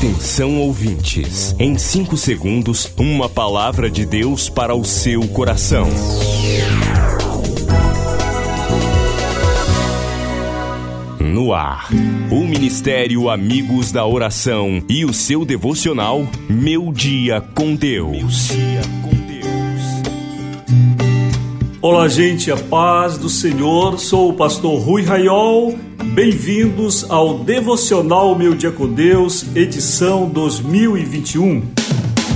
Atenção ouvintes, em 5 segundos, uma palavra de Deus para o seu coração. No ar, o Ministério Amigos da Oração e o seu devocional Meu Dia com Deus. Olá, gente, a paz do Senhor. Sou o pastor Rui Raiol. Bem-vindos ao Devocional Meu Dia com Deus, edição 2021.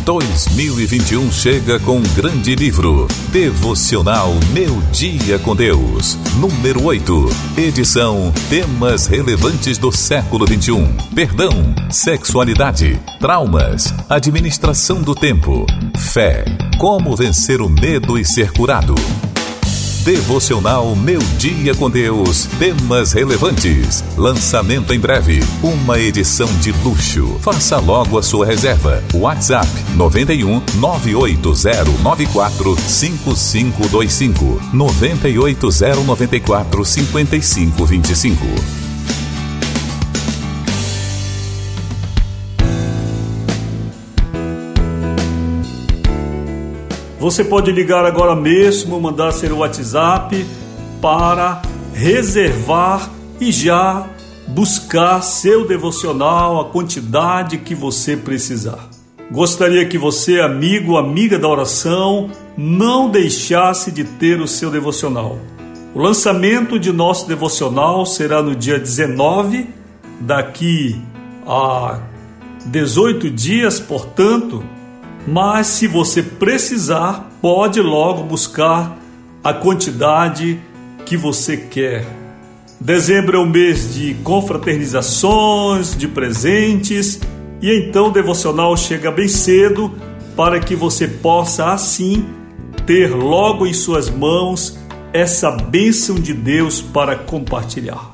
2021 chega com um grande livro, Devocional Meu Dia com Deus, número 8, edição Temas relevantes do século 21: Perdão, sexualidade, traumas, administração do tempo, fé, como vencer o medo e ser curado. Devocional Meu Dia com Deus. Temas relevantes. Lançamento em breve. Uma edição de luxo. Faça logo a sua reserva. WhatsApp 91 98094 5525 98094 5525. Você pode ligar agora mesmo, mandar seu WhatsApp para reservar e já buscar seu devocional, a quantidade que você precisar. Gostaria que você, amigo, amiga da oração, não deixasse de ter o seu devocional. O lançamento de nosso devocional será no dia 19, daqui a 18 dias, portanto, mas se você precisar, pode logo buscar a quantidade que você quer. Dezembro é o mês de confraternizações, de presentes, e então o devocional chega bem cedo para que você possa assim ter logo em suas mãos essa bênção de Deus para compartilhar.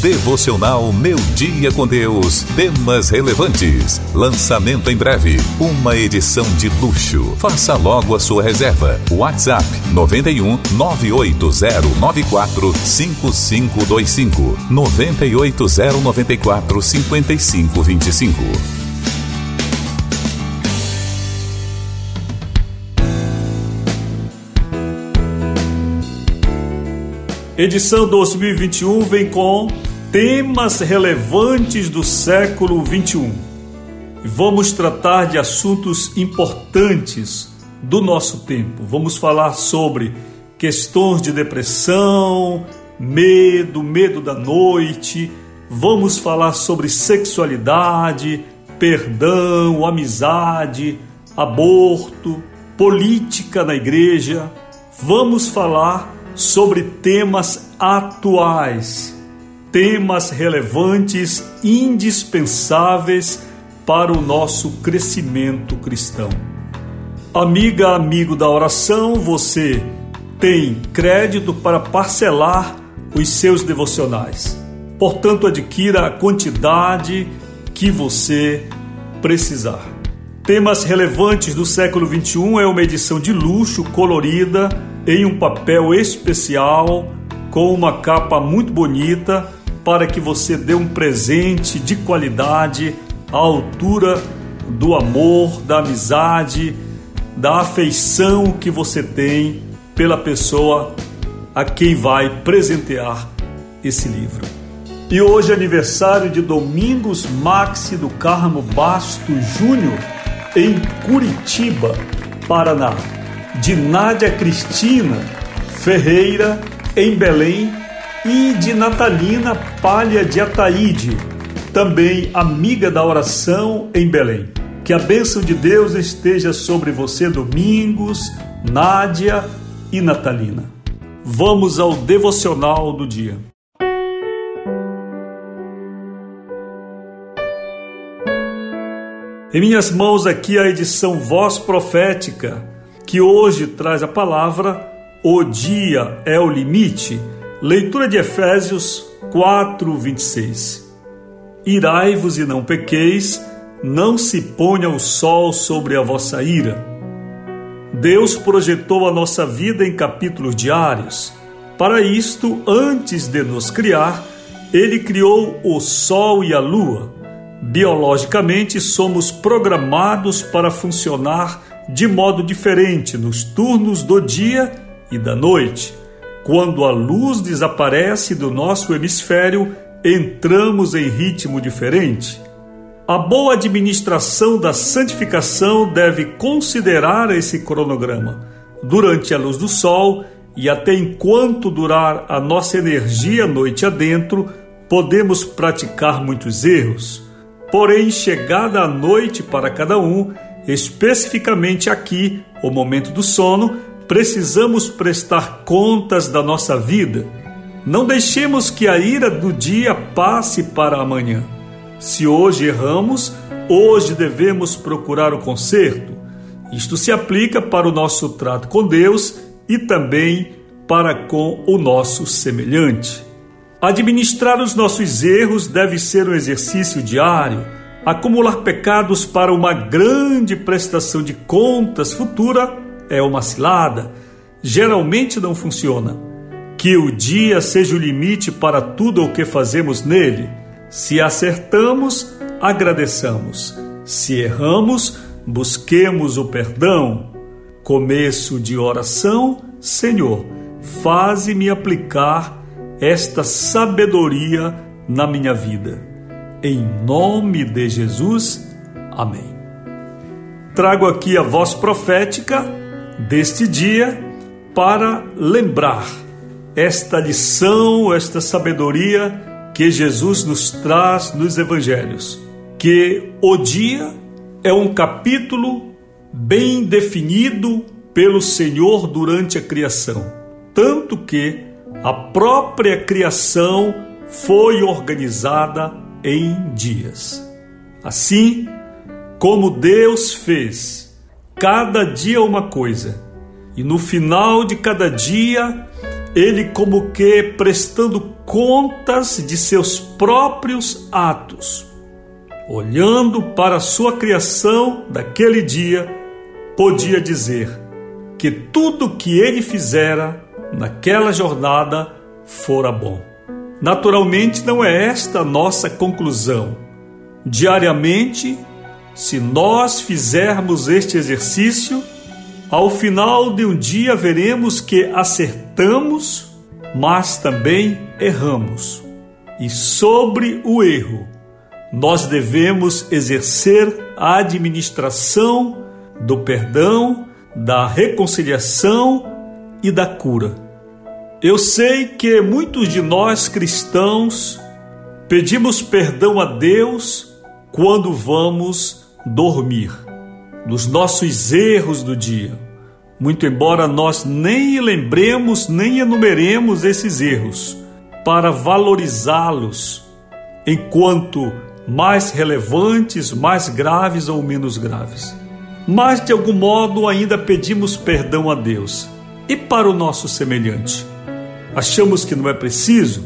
Devocional Meu Dia com Deus. Temas relevantes. Lançamento em breve. Uma edição de luxo. Faça logo a sua reserva. WhatsApp 91 98094 5525 98094 5525. Edição 2021 vem com temas relevantes do século 21. Vamos tratar de assuntos importantes do nosso tempo. Vamos falar sobre questões de depressão, medo, medo da noite. Vamos falar sobre sexualidade, perdão, amizade, aborto, política na igreja. Vamos falar sobre temas atuais temas relevantes, indispensáveis para o nosso crescimento cristão. Amiga, amigo da oração, você tem crédito para parcelar os seus devocionais. Portanto, adquira a quantidade que você precisar. Temas relevantes do século 21 é uma edição de luxo colorida em um papel especial com uma capa muito bonita para que você dê um presente de qualidade à altura do amor, da amizade, da afeição que você tem pela pessoa a quem vai presentear esse livro. E hoje é aniversário de Domingos Maxi do Carmo Basto Júnior, em Curitiba, Paraná. De Nádia Cristina Ferreira, em Belém, e de Natalina Palha de Ataíde, também amiga da oração em Belém. Que a bênção de Deus esteja sobre você, Domingos, Nádia e Natalina. Vamos ao devocional do dia. Em minhas mãos aqui a edição Voz Profética, que hoje traz a palavra O Dia é o Limite Leitura de Efésios 4, 26. Irai-vos e não pequeis, não se ponha o sol sobre a vossa ira. Deus projetou a nossa vida em capítulos diários. Para isto, antes de nos criar, Ele criou o sol e a lua. Biologicamente, somos programados para funcionar de modo diferente nos turnos do dia e da noite. Quando a luz desaparece do nosso hemisfério, entramos em ritmo diferente. A boa administração da santificação deve considerar esse cronograma. Durante a luz do sol e até enquanto durar a nossa energia noite adentro, podemos praticar muitos erros. Porém, chegada a noite para cada um, especificamente aqui, o momento do sono, precisamos prestar contas da nossa vida. Não deixemos que a ira do dia passe para amanhã. Se hoje erramos, hoje devemos procurar o conserto. Isto se aplica para o nosso trato com Deus e também para com o nosso semelhante. Administrar os nossos erros deve ser um exercício diário. Acumular pecados para uma grande prestação de contas futura é uma cilada. Geralmente não funciona. Que o dia seja o limite para tudo o que fazemos nele. Se acertamos, agradeçamos. Se erramos, busquemos o perdão. Começo de oração, Senhor, faze-me aplicar esta sabedoria na minha vida. Em nome de Jesus, amém. Trago aqui a voz profética deste dia para lembrar esta lição, esta sabedoria que Jesus nos traz nos evangelhos, que o dia é um capítulo bem definido pelo Senhor durante a criação, tanto que a própria criação foi organizada em dias. Assim, como Deus fez cada dia uma coisa, e no final de cada dia ele como que prestando contas de seus próprios atos. Olhando para a sua criação daquele dia, podia dizer que tudo que ele fizera naquela jornada fora bom. Naturalmente, não é esta a nossa conclusão. Diariamente, se nós fizermos este exercício, ao final de um dia veremos que acertamos, mas também erramos. E sobre o erro, nós devemos exercer a administração do perdão, da reconciliação e da cura. Eu sei que muitos de nós cristãos pedimos perdão a Deus quando vamos dormir dos nossos erros do dia. Muito embora nós nem lembremos nem enumeremos esses erros, para valorizá-los enquanto mais relevantes, mais graves ou menos graves. Mas de algum modo ainda pedimos perdão a Deus. E para o nosso semelhante? Achamos que não é preciso?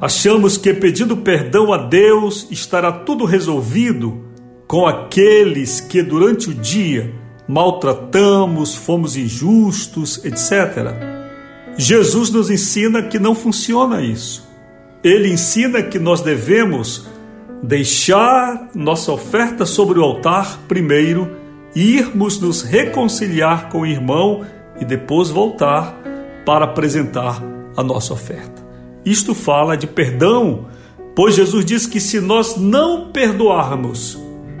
Achamos que pedindo perdão a Deus estará tudo resolvido com aqueles que durante o dia maltratamos, fomos injustos, etc. Jesus nos ensina que não funciona isso. Ele ensina que nós devemos deixar nossa oferta sobre o altar primeiro, irmos nos reconciliar com o irmão e depois voltar para apresentar a nossa oferta. Isto fala de perdão, pois Jesus diz que se nós não perdoarmos,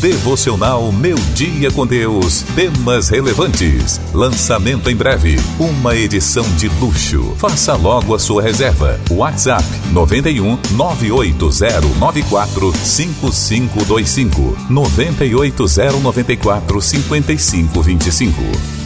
Devocional Meu Dia com Deus. Temas relevantes. Lançamento em breve. Uma edição de luxo. Faça logo a sua reserva. WhatsApp 91 98094 5525 98094 5525.